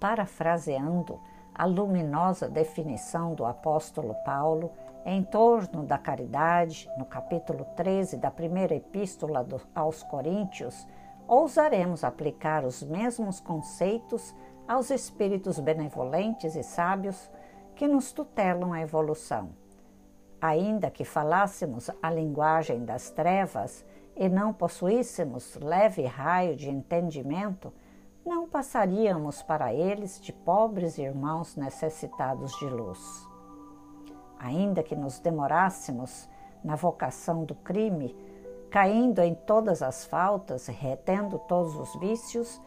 parafraseando a luminosa definição do apóstolo Paulo em torno da caridade, no capítulo 13 da primeira epístola aos Coríntios, ousaremos aplicar os mesmos conceitos aos espíritos benevolentes e sábios que nos tutelam a evolução. Ainda que falássemos a linguagem das trevas e não possuíssemos leve raio de entendimento, não passaríamos para eles de pobres irmãos necessitados de luz. Ainda que nos demorássemos na vocação do crime, caindo em todas as faltas e retendo todos os vícios,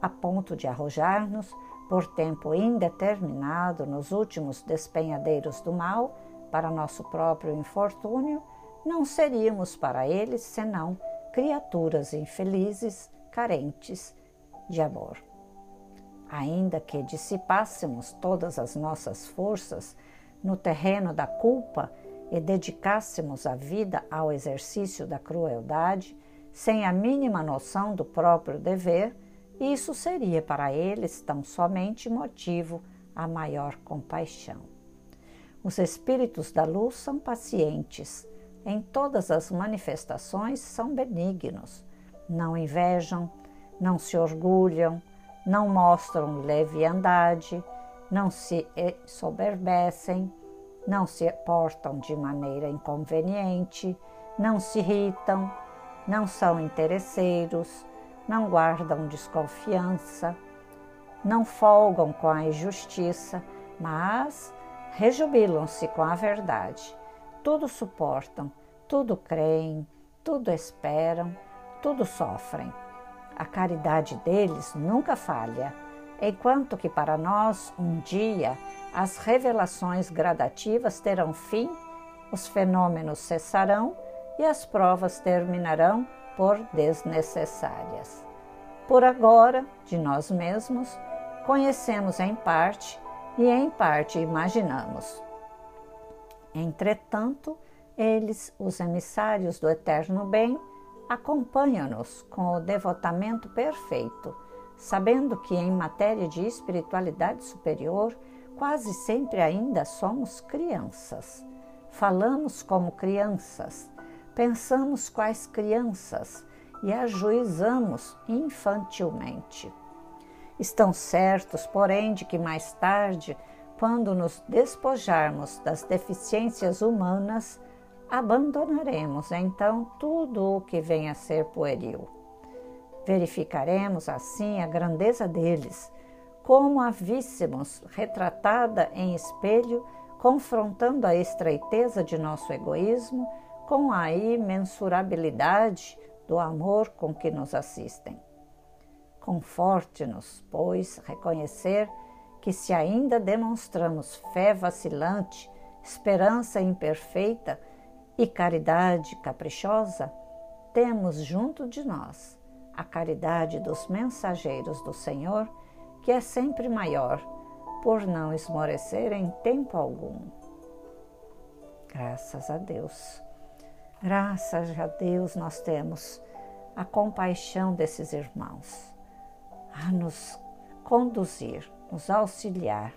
a ponto de arrojar-nos por tempo indeterminado nos últimos despenhadeiros do mal para nosso próprio infortúnio, não seríamos para eles senão criaturas infelizes, carentes de amor. Ainda que dissipássemos todas as nossas forças no terreno da culpa e dedicássemos a vida ao exercício da crueldade, sem a mínima noção do próprio dever, isso seria para eles tão somente motivo a maior compaixão. Os espíritos da luz são pacientes, em todas as manifestações são benignos, não invejam, não se orgulham, não mostram leviandade, não se soberbecem, não se portam de maneira inconveniente, não se irritam, não são interesseiros, não guardam desconfiança, não folgam com a injustiça, mas rejubilam-se com a verdade. Tudo suportam, tudo creem, tudo esperam, tudo sofrem. A caridade deles nunca falha, enquanto que para nós, um dia, as revelações gradativas terão fim, os fenômenos cessarão e as provas terminarão por desnecessárias. Por agora, de nós mesmos, conhecemos em parte e em parte imaginamos. Entretanto, eles, os emissários do eterno bem, acompanha-nos com o devotamento perfeito, sabendo que em matéria de espiritualidade superior, quase sempre ainda somos crianças. Falamos como crianças, pensamos quais crianças e ajuizamos infantilmente. Estão certos, porém, de que mais tarde, quando nos despojarmos das deficiências humanas, abandonaremos então tudo o que venha a ser pueril. Verificaremos assim a grandeza deles, como a víssemos retratada em espelho, confrontando a estreiteza de nosso egoísmo com a imensurabilidade do amor com que nos assistem. Conforte-nos, pois, reconhecer que, se ainda demonstramos fé vacilante, esperança imperfeita, e caridade caprichosa, temos junto de nós a caridade dos mensageiros do Senhor, que é sempre maior, por não esmorecer em tempo algum. Graças a Deus. Graças a Deus nós temos a compaixão desses irmãos a nos conduzir, nos auxiliar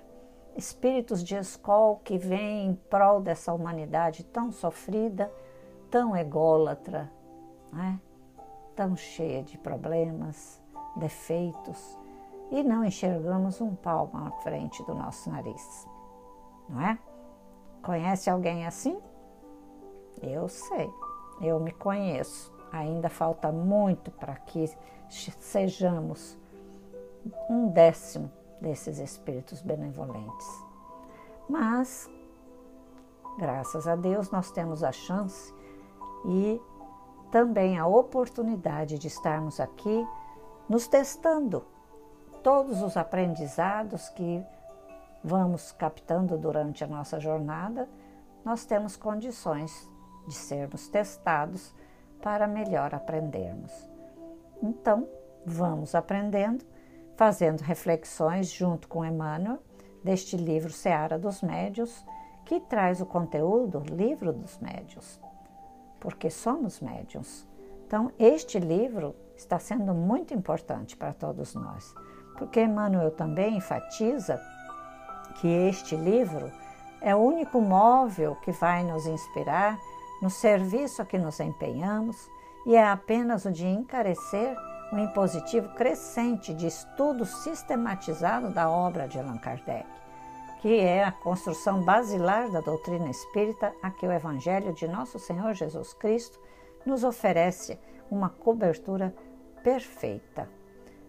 espíritos de escol que vêm em prol dessa humanidade tão sofrida, tão ególatra, né? tão cheia de problemas, defeitos, e não enxergamos um palmo à frente do nosso nariz, não é? Conhece alguém assim? Eu sei, eu me conheço. Ainda falta muito para que sejamos um décimo desses espíritos benevolentes. Mas, graças a Deus, nós temos a chance e também a oportunidade de estarmos aqui nos testando todos os aprendizados que vamos captando durante a nossa jornada, nós temos condições de sermos testados para melhor aprendermos. Então, vamos aprendendo, fazendo reflexões junto com Emmanuel deste livro Seara dos Médios, que traz o conteúdo Livro dos Médios, porque somos médios. Então, este livro está sendo muito importante para todos nós, porque Emmanuel também enfatiza que este livro é o único móvel que vai nos inspirar no serviço a que nos empenhamos e é apenas o de encarecer o impositivo crescente de estudo sistematizado da obra de Allan Kardec, que é a construção basilar da doutrina espírita a que o Evangelho de Nosso Senhor Jesus Cristo nos oferece uma cobertura perfeita,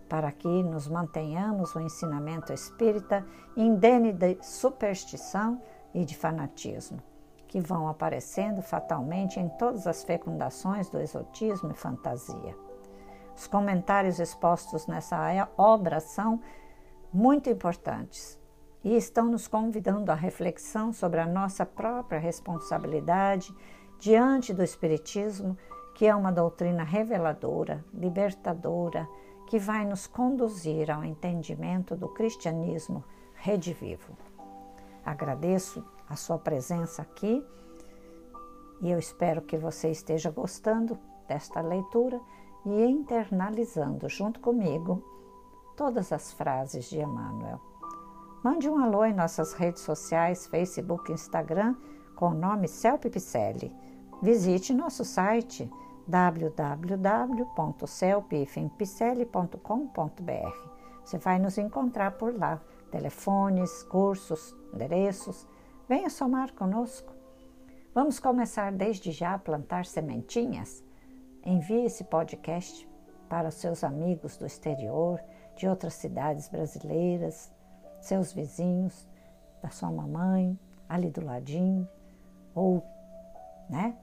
para que nos mantenhamos o ensinamento espírita indene de superstição e de fanatismo, que vão aparecendo fatalmente em todas as fecundações do exotismo e fantasia. Os comentários expostos nessa obra são muito importantes e estão nos convidando à reflexão sobre a nossa própria responsabilidade diante do Espiritismo, que é uma doutrina reveladora, libertadora, que vai nos conduzir ao entendimento do cristianismo redivivo. Agradeço a sua presença aqui e eu espero que você esteja gostando desta leitura e internalizando junto comigo todas as frases de Emmanuel. Mande um alô em nossas redes sociais, Facebook e Instagram, com o nome Celpe Picelli. Visite nosso site www.celpifempicelli.com.br. Você vai nos encontrar por lá. Telefones, cursos, endereços. Venha somar conosco. Vamos começar desde já a plantar sementinhas? Envie esse podcast para seus amigos do exterior, de outras cidades brasileiras, seus vizinhos, da sua mamãe, ali do ladinho, ou, né,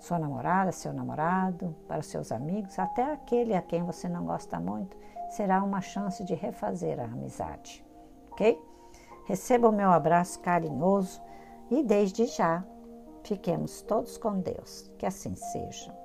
sua namorada, seu namorado, para seus amigos, até aquele a quem você não gosta muito, será uma chance de refazer a amizade, ok? Receba o meu abraço carinhoso e desde já fiquemos todos com Deus. Que assim seja.